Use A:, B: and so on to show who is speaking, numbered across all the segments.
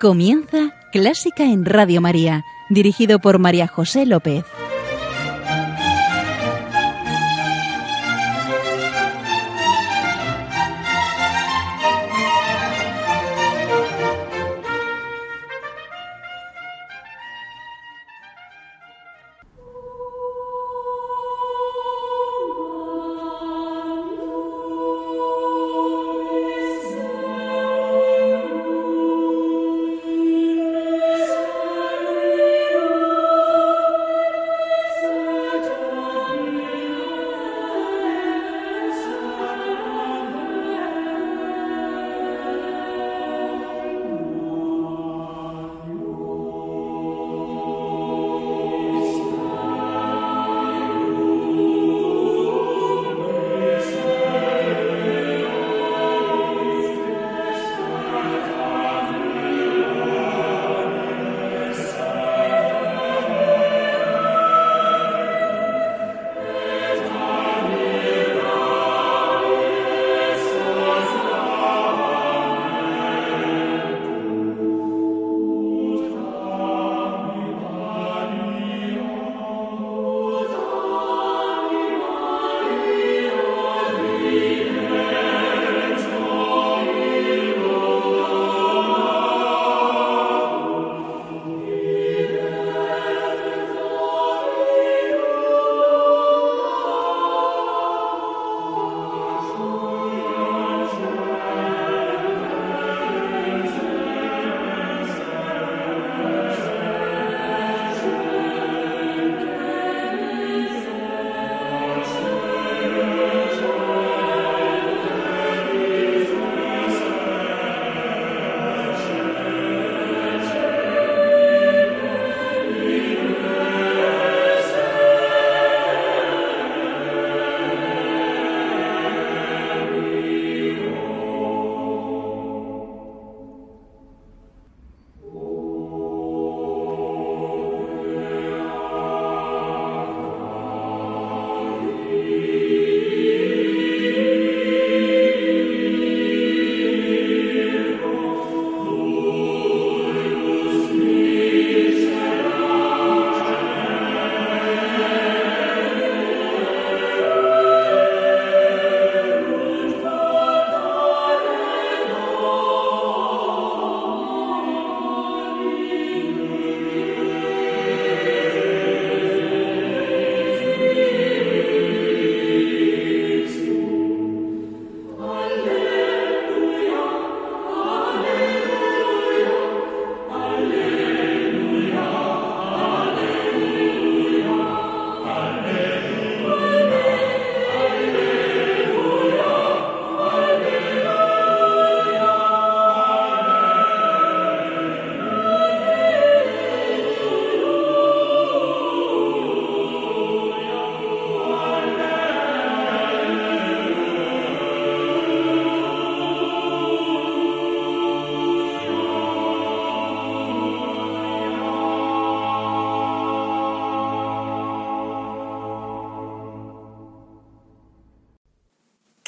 A: Comienza Clásica en Radio María, dirigido por María José López.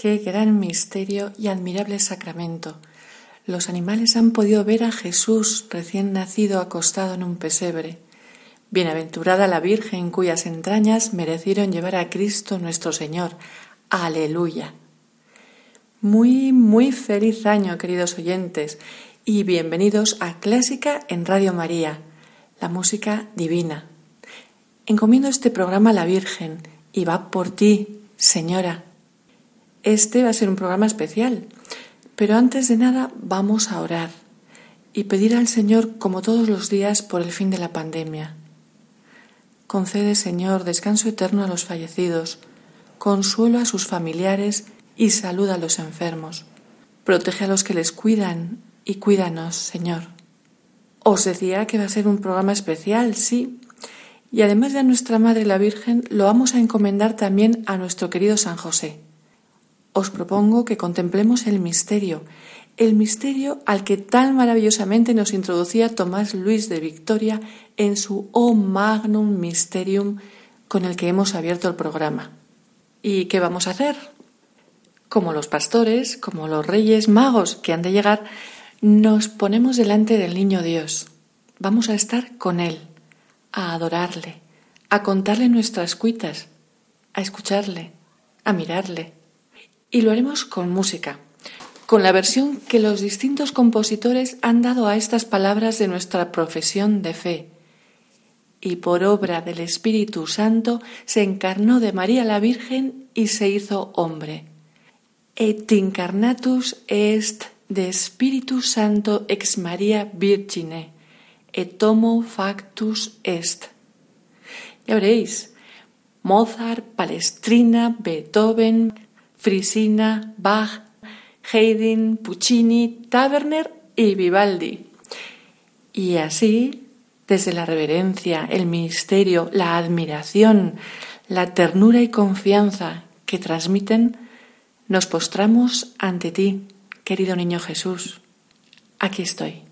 B: Qué gran misterio y admirable sacramento. Los animales han podido ver a Jesús recién nacido acostado en un pesebre. Bienaventurada la Virgen cuyas entrañas merecieron llevar a Cristo nuestro Señor. Aleluya. Muy, muy feliz año, queridos oyentes, y bienvenidos a Clásica en Radio María, la música divina. Encomiendo este programa a la Virgen y va por ti, Señora. Este va a ser un programa especial, pero antes de nada vamos a orar y pedir al Señor, como todos los días, por el fin de la pandemia. Concede, Señor, descanso eterno a los fallecidos, consuelo a sus familiares y salud a los enfermos. Protege a los que les cuidan y cuídanos, Señor. Os decía que va a ser un programa especial, sí. Y además de a nuestra Madre la Virgen, lo vamos a encomendar también a nuestro querido San José os propongo que contemplemos el misterio, el misterio al que tan maravillosamente nos introducía Tomás Luis de Victoria en su O Magnum Mysterium con el que hemos abierto el programa. ¿Y qué vamos a hacer? Como los pastores, como los reyes magos que han de llegar, Nos ponemos delante del niño Dios. Vamos a estar con Él, a adorarle, a contarle nuestras cuitas, a escucharle, a mirarle. Y lo haremos con música, con la versión que los distintos compositores han dado a estas palabras de nuestra profesión de fe. Y por obra del Espíritu Santo se encarnó de María la Virgen y se hizo hombre. Et incarnatus est de Spiritus Santo ex Maria Virgine, et homo factus est. Ya veréis, Mozart, Palestrina, Beethoven, Frisina, Bach, Haydn, Puccini, Taverner y Vivaldi. Y así, desde la reverencia, el misterio, la admiración, la ternura y confianza que transmiten, nos postramos ante ti, querido niño Jesús. Aquí estoy.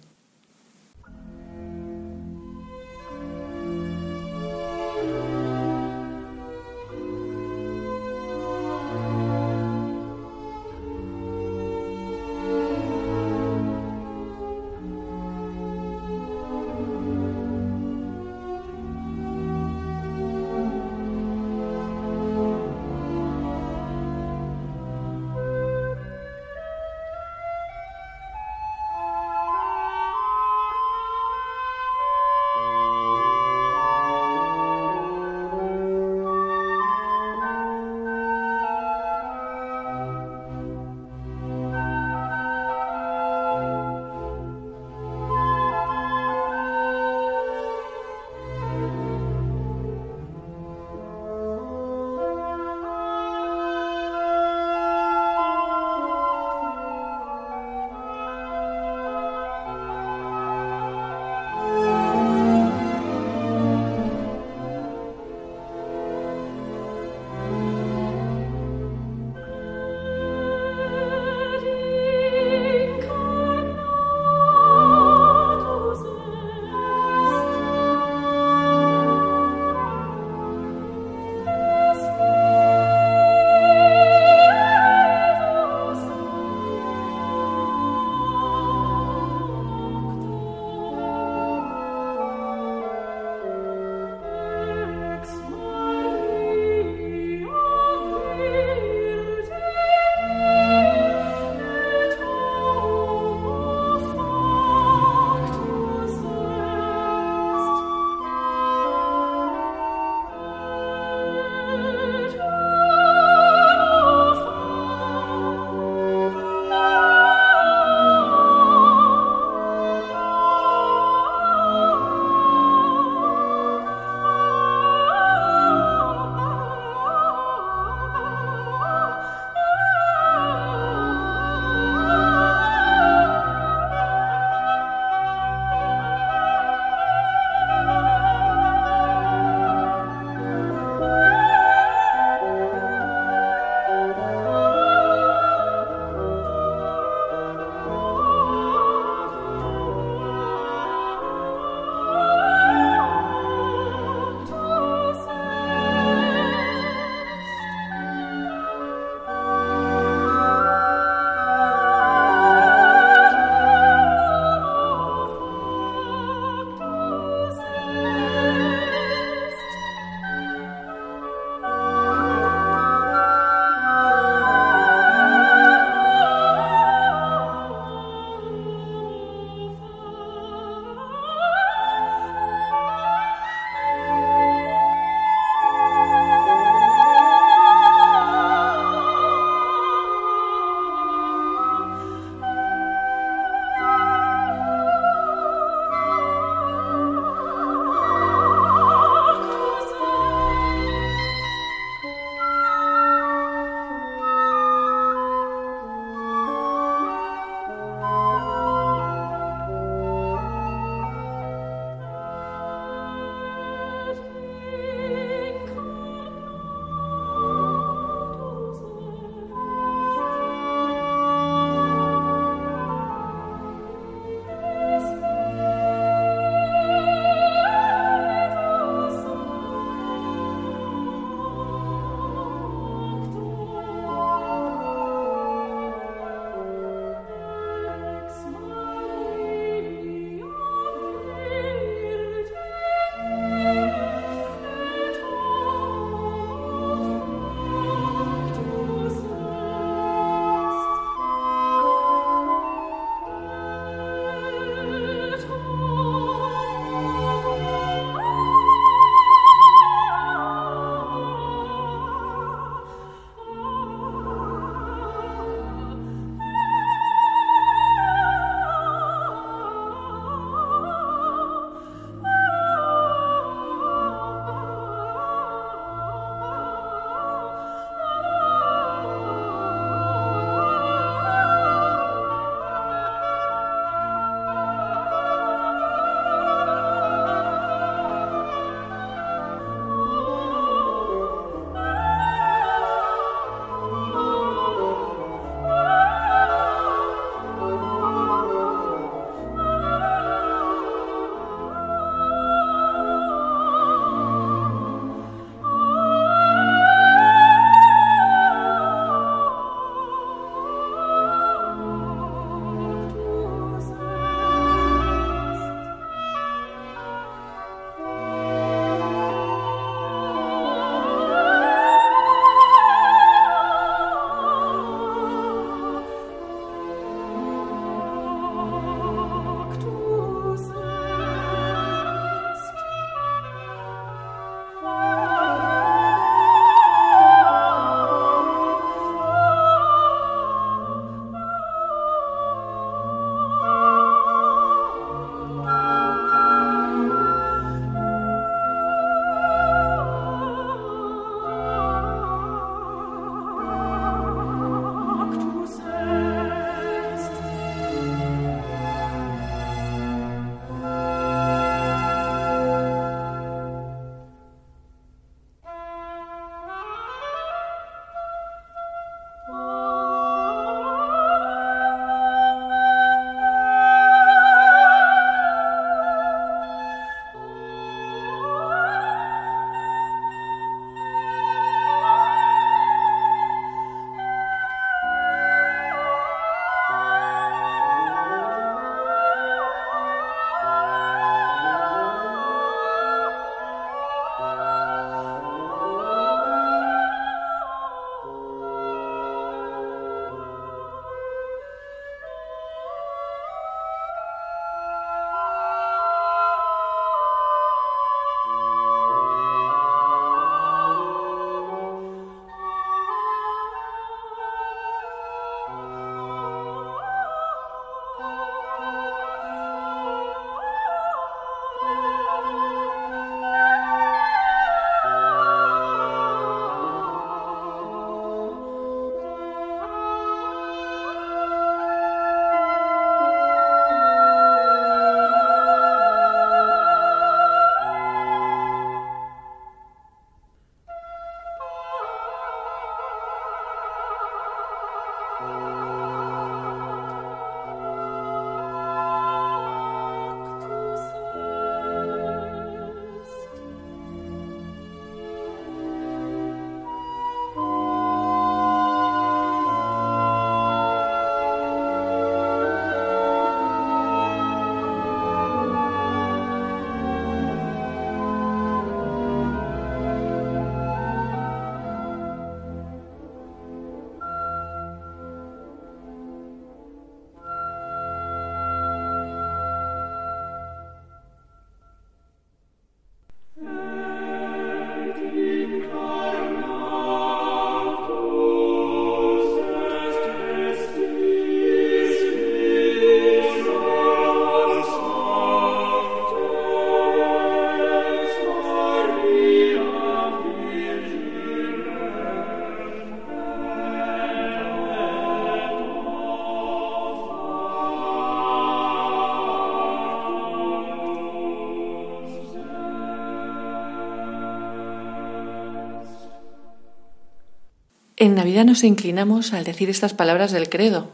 C: En Navidad nos inclinamos al decir estas palabras del credo,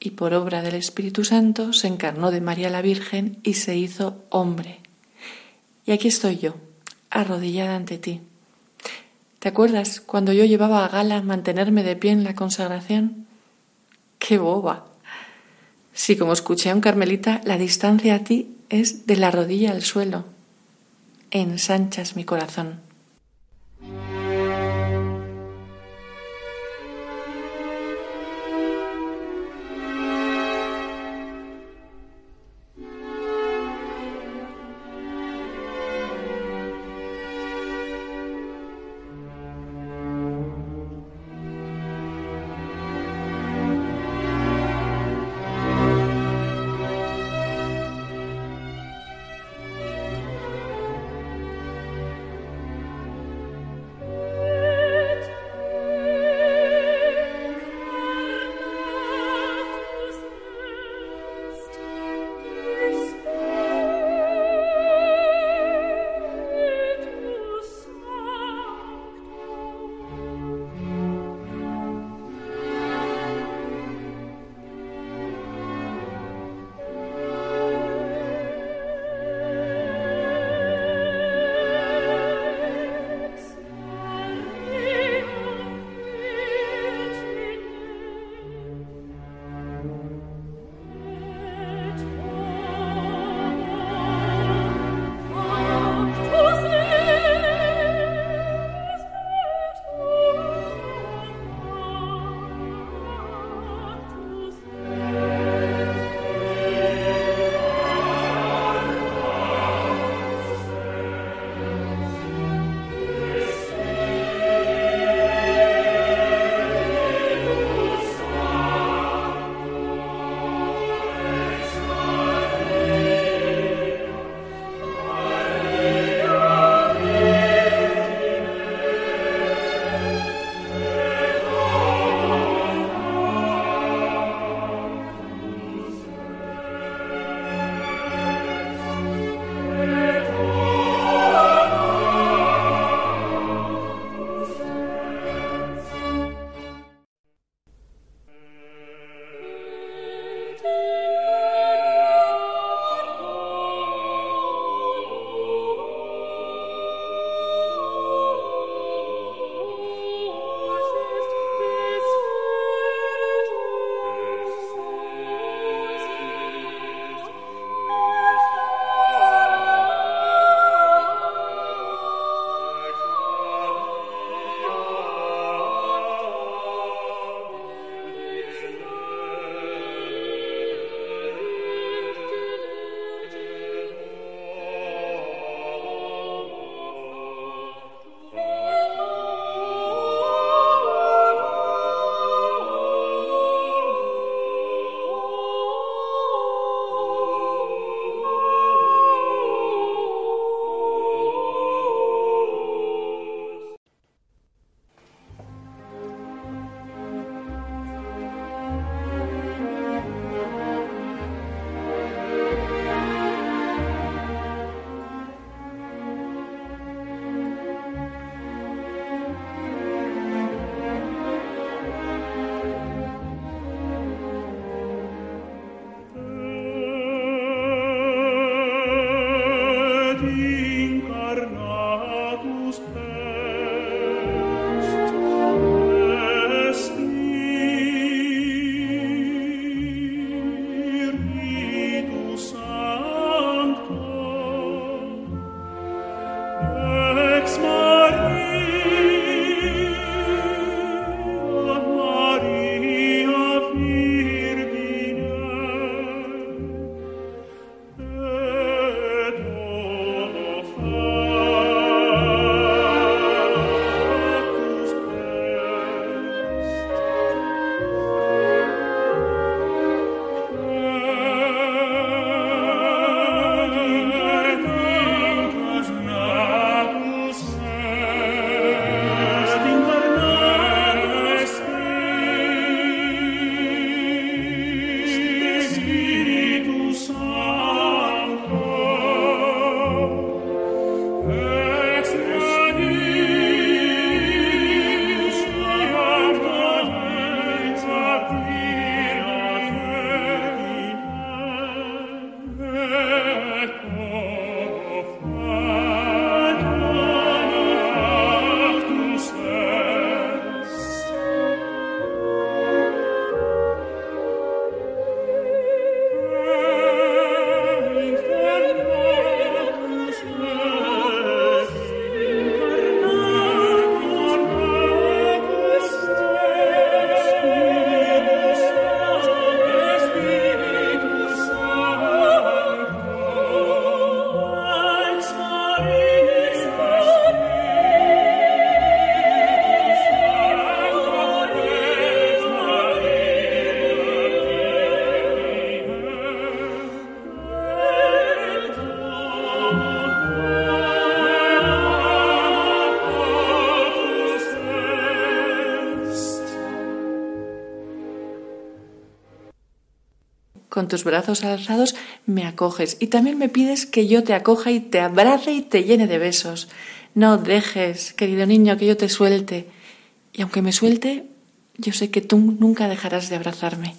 C: y por obra del Espíritu Santo se encarnó de María la Virgen y se hizo hombre. Y aquí estoy yo, arrodillada ante ti. ¿Te acuerdas cuando yo llevaba a gala mantenerme de pie en la consagración? ¡Qué boba! Si como escuché a un carmelita, la distancia a ti es de la rodilla al suelo. Ensanchas mi corazón. Con tus brazos alzados me acoges y también me pides que yo te acoja y te abrace y te llene de besos. No dejes, querido niño, que yo te suelte. Y aunque me suelte, yo sé que tú nunca dejarás de abrazarme.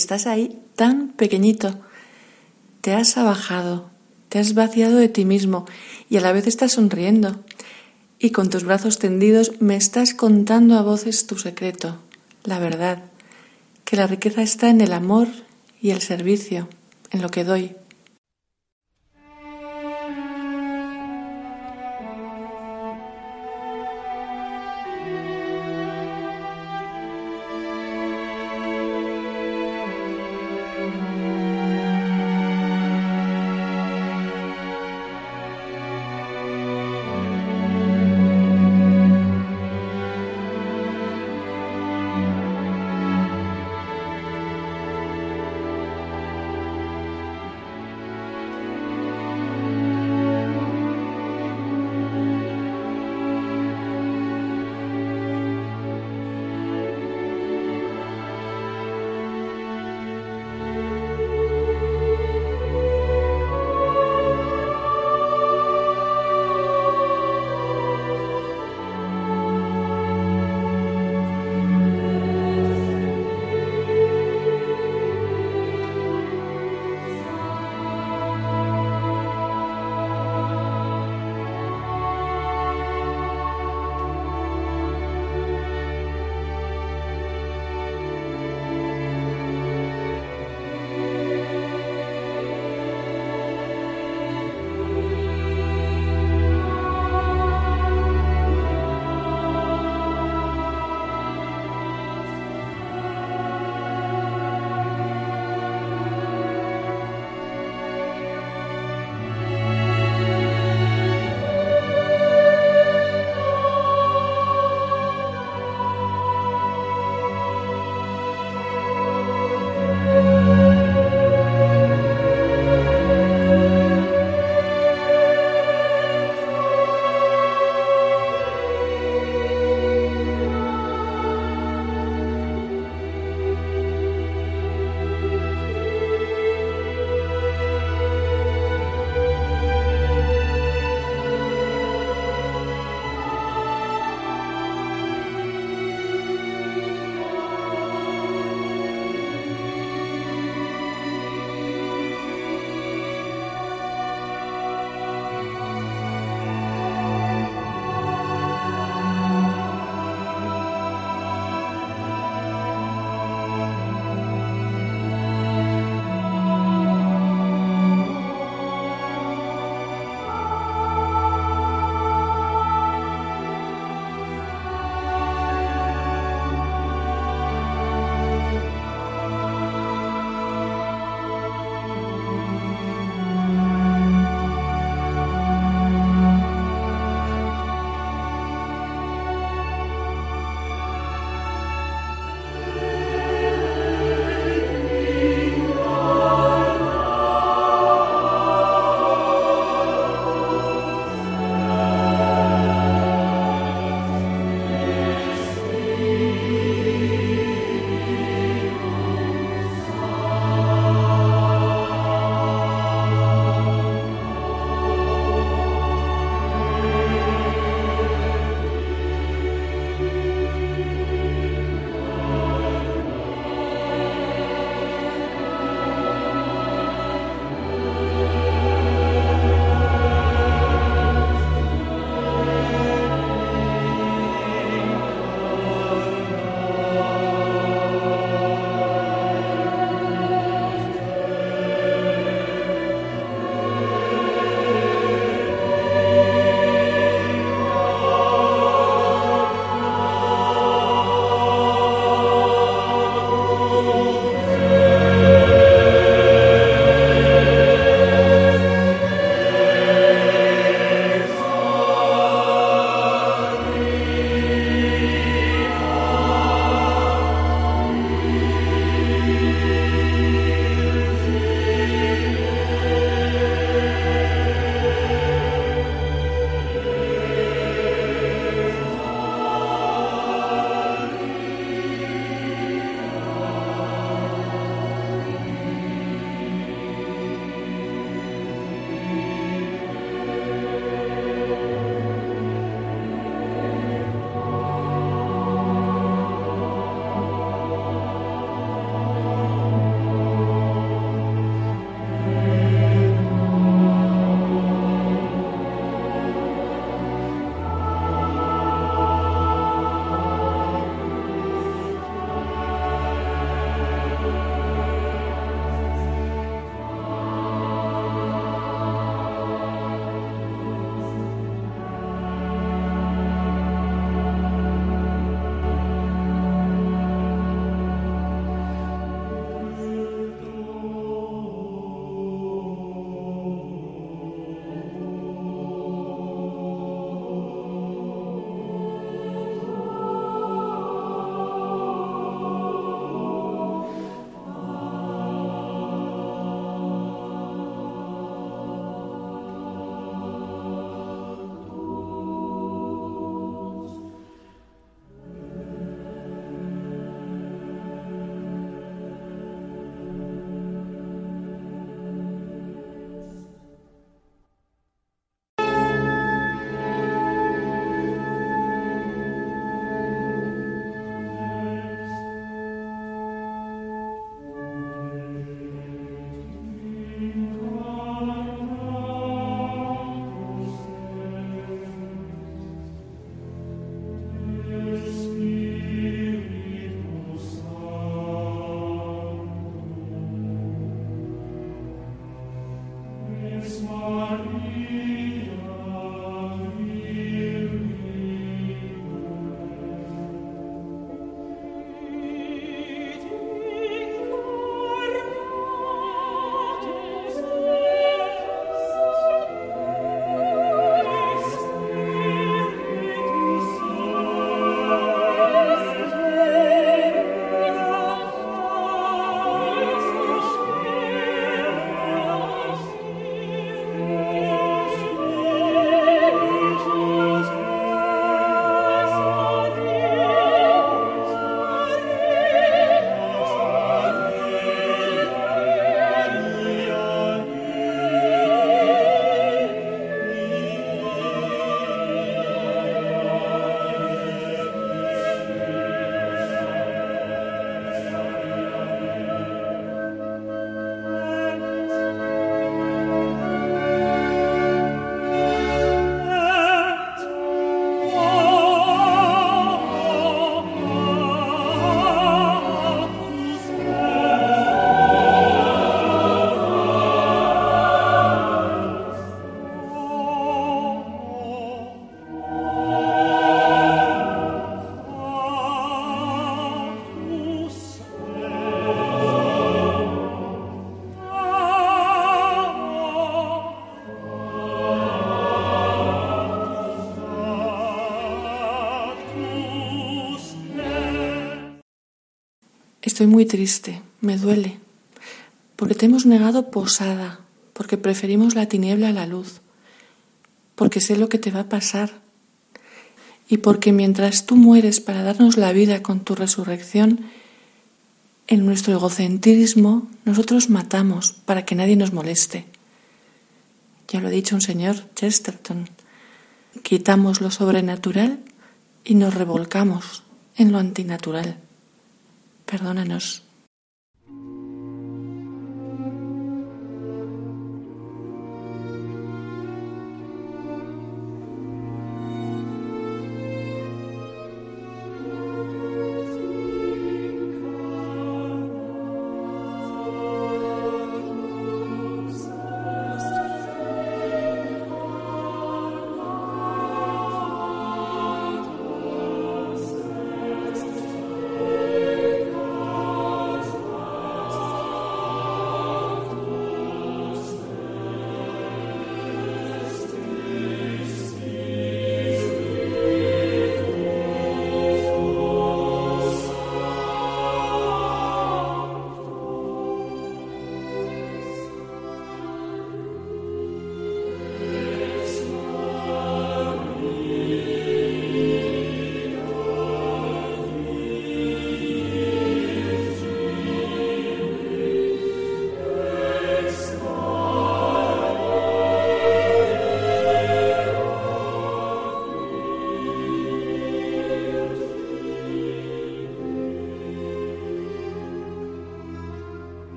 C: Estás ahí tan pequeñito. Te has abajado, te has vaciado de ti mismo y a la vez estás sonriendo. Y con tus brazos tendidos me estás contando a voces tu secreto, la verdad, que la riqueza está en el amor y el servicio, en lo que doy. Estoy muy triste, me duele, porque te hemos negado posada, porque preferimos la tiniebla a la luz, porque sé lo que te va a pasar y porque mientras tú mueres para darnos la vida con tu resurrección, en nuestro egocentrismo nosotros matamos para que nadie nos moleste. Ya lo ha dicho un señor Chesterton, quitamos lo sobrenatural y nos revolcamos en lo antinatural. Perdónanos.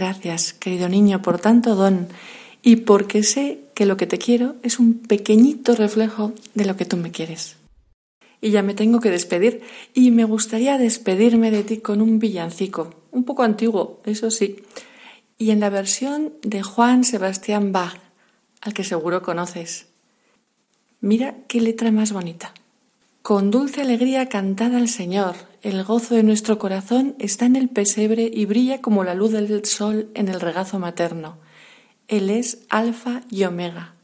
B: Gracias, querido niño, por tanto don y porque sé que lo que te quiero es un pequeñito reflejo de lo que tú me quieres. Y ya me tengo que despedir y me gustaría despedirme de ti con un villancico, un poco antiguo, eso sí, y en la versión de Juan Sebastián Bach, al que seguro conoces. Mira qué letra más bonita. Con dulce alegría cantada al Señor, el gozo de nuestro corazón está en el pesebre y brilla como la luz del sol en el regazo materno. Él es Alfa y Omega.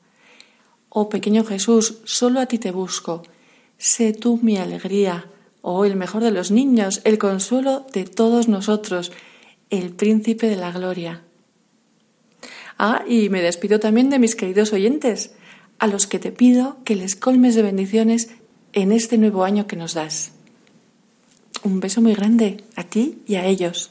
B: Oh pequeño Jesús, solo a ti te busco. Sé tú mi alegría, oh el mejor de los niños, el consuelo de todos nosotros, el príncipe de la gloria. Ah, y me despido también de mis queridos oyentes, a los que te pido que les colmes de bendiciones en este nuevo año que nos das. Un beso muy grande a ti y a ellos.